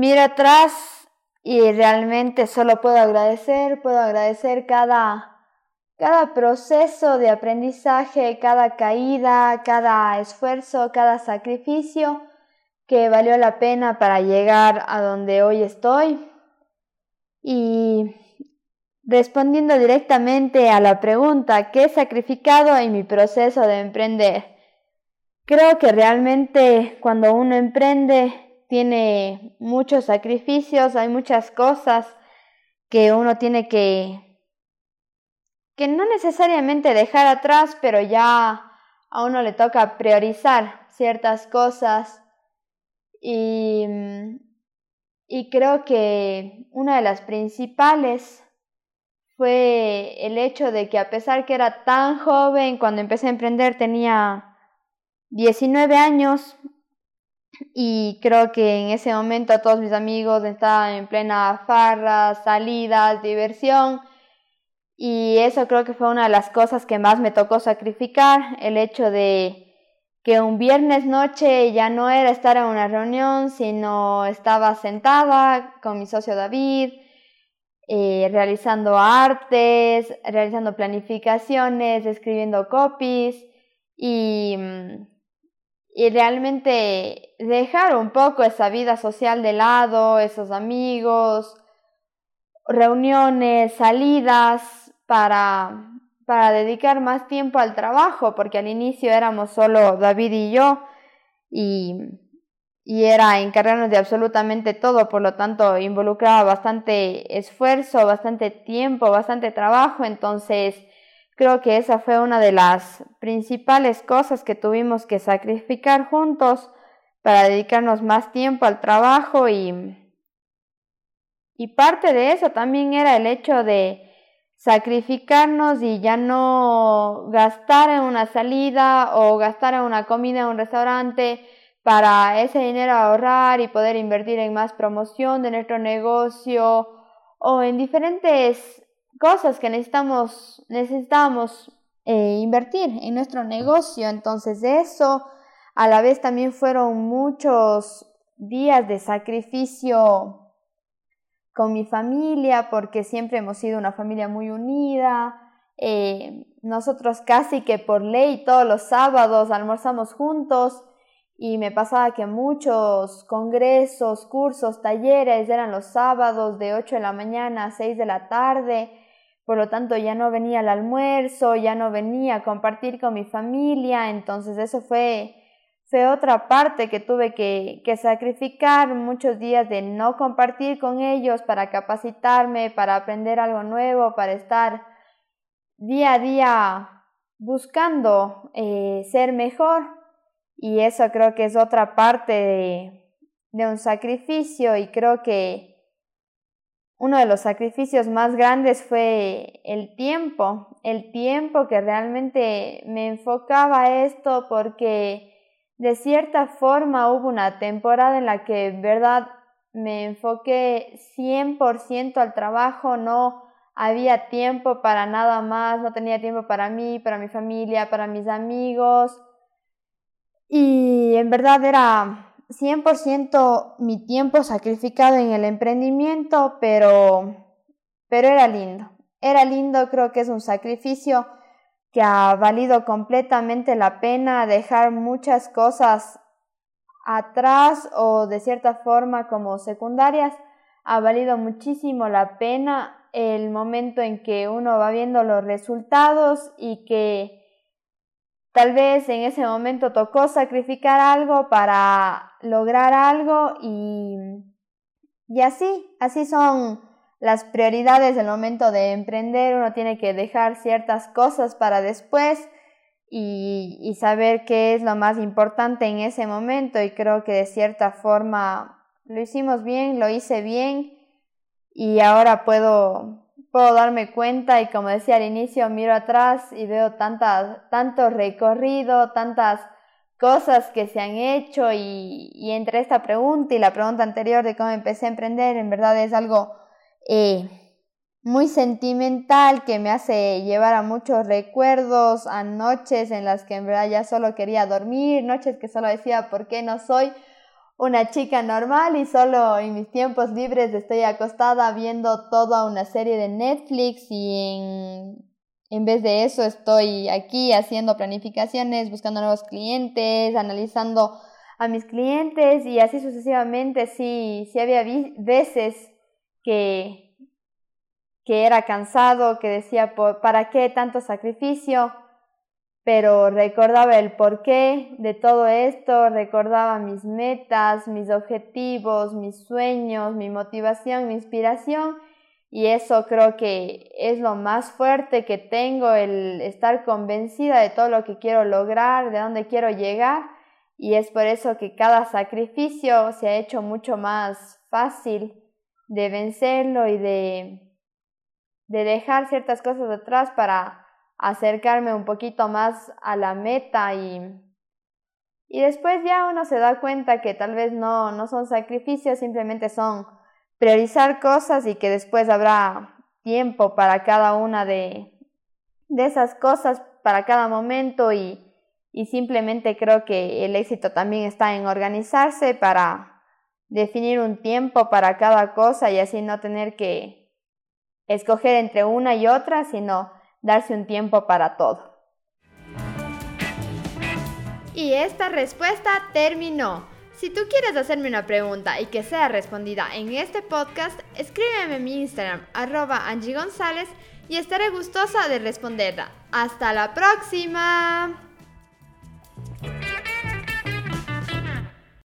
Mira atrás y realmente solo puedo agradecer, puedo agradecer cada, cada proceso de aprendizaje, cada caída, cada esfuerzo, cada sacrificio que valió la pena para llegar a donde hoy estoy. Y respondiendo directamente a la pregunta, ¿qué he sacrificado en mi proceso de emprender? Creo que realmente cuando uno emprende tiene muchos sacrificios, hay muchas cosas que uno tiene que, que no necesariamente dejar atrás, pero ya a uno le toca priorizar ciertas cosas. Y, y creo que una de las principales fue el hecho de que a pesar que era tan joven, cuando empecé a emprender tenía 19 años, y creo que en ese momento todos mis amigos estaban en plena farra, salidas, diversión. Y eso creo que fue una de las cosas que más me tocó sacrificar, el hecho de que un viernes noche ya no era estar en una reunión, sino estaba sentada con mi socio David, eh, realizando artes, realizando planificaciones, escribiendo copies. Y mm, y realmente dejar un poco esa vida social de lado, esos amigos, reuniones, salidas para, para dedicar más tiempo al trabajo, porque al inicio éramos solo David y yo y, y era encargarnos de absolutamente todo, por lo tanto involucraba bastante esfuerzo, bastante tiempo, bastante trabajo, entonces Creo que esa fue una de las principales cosas que tuvimos que sacrificar juntos para dedicarnos más tiempo al trabajo y, y parte de eso también era el hecho de sacrificarnos y ya no gastar en una salida o gastar en una comida en un restaurante para ese dinero ahorrar y poder invertir en más promoción de nuestro negocio o en diferentes cosas que necesitamos, necesitamos eh, invertir en nuestro negocio. Entonces eso a la vez también fueron muchos días de sacrificio con mi familia porque siempre hemos sido una familia muy unida. Eh, nosotros casi que por ley todos los sábados almorzamos juntos y me pasaba que muchos congresos, cursos, talleres eran los sábados de 8 de la mañana a 6 de la tarde por lo tanto ya no venía al almuerzo, ya no venía a compartir con mi familia, entonces eso fue, fue otra parte que tuve que, que sacrificar muchos días de no compartir con ellos para capacitarme, para aprender algo nuevo, para estar día a día buscando eh, ser mejor. Y eso creo que es otra parte de, de un sacrificio y creo que uno de los sacrificios más grandes fue el tiempo, el tiempo que realmente me enfocaba a esto porque de cierta forma hubo una temporada en la que verdad me enfoqué 100% al trabajo, no había tiempo para nada más, no tenía tiempo para mí, para mi familia, para mis amigos. Y en verdad era 100% mi tiempo sacrificado en el emprendimiento, pero, pero era lindo. Era lindo, creo que es un sacrificio que ha valido completamente la pena dejar muchas cosas atrás o de cierta forma como secundarias. Ha valido muchísimo la pena el momento en que uno va viendo los resultados y que Tal vez en ese momento tocó sacrificar algo para lograr algo y, y así, así son las prioridades del momento de emprender. Uno tiene que dejar ciertas cosas para después y, y saber qué es lo más importante en ese momento y creo que de cierta forma lo hicimos bien, lo hice bien y ahora puedo, puedo darme cuenta y como decía al inicio, miro atrás y veo tanta, tanto recorrido, tantas cosas que se han hecho y, y, entre esta pregunta y la pregunta anterior de cómo empecé a emprender, en verdad es algo eh, muy sentimental que me hace llevar a muchos recuerdos, a noches en las que en verdad ya solo quería dormir, noches que solo decía, ¿por qué no soy una chica normal y solo en mis tiempos libres estoy acostada viendo toda una serie de Netflix y en, en vez de eso estoy aquí haciendo planificaciones, buscando nuevos clientes, analizando a mis clientes y así sucesivamente. Sí, sí había veces que que era cansado, que decía, ¿para qué tanto sacrificio? Pero recordaba el porqué de todo esto, recordaba mis metas, mis objetivos, mis sueños, mi motivación, mi inspiración. Y eso creo que es lo más fuerte que tengo, el estar convencida de todo lo que quiero lograr, de dónde quiero llegar. Y es por eso que cada sacrificio se ha hecho mucho más fácil de vencerlo y de de dejar ciertas cosas detrás para acercarme un poquito más a la meta y, y después ya uno se da cuenta que tal vez no, no son sacrificios, simplemente son priorizar cosas y que después habrá tiempo para cada una de, de esas cosas, para cada momento y, y simplemente creo que el éxito también está en organizarse para definir un tiempo para cada cosa y así no tener que escoger entre una y otra, sino darse un tiempo para todo. Y esta respuesta terminó. Si tú quieres hacerme una pregunta y que sea respondida en este podcast, escríbeme en mi Instagram, arroba Angie González, y estaré gustosa de responderla. ¡Hasta la próxima!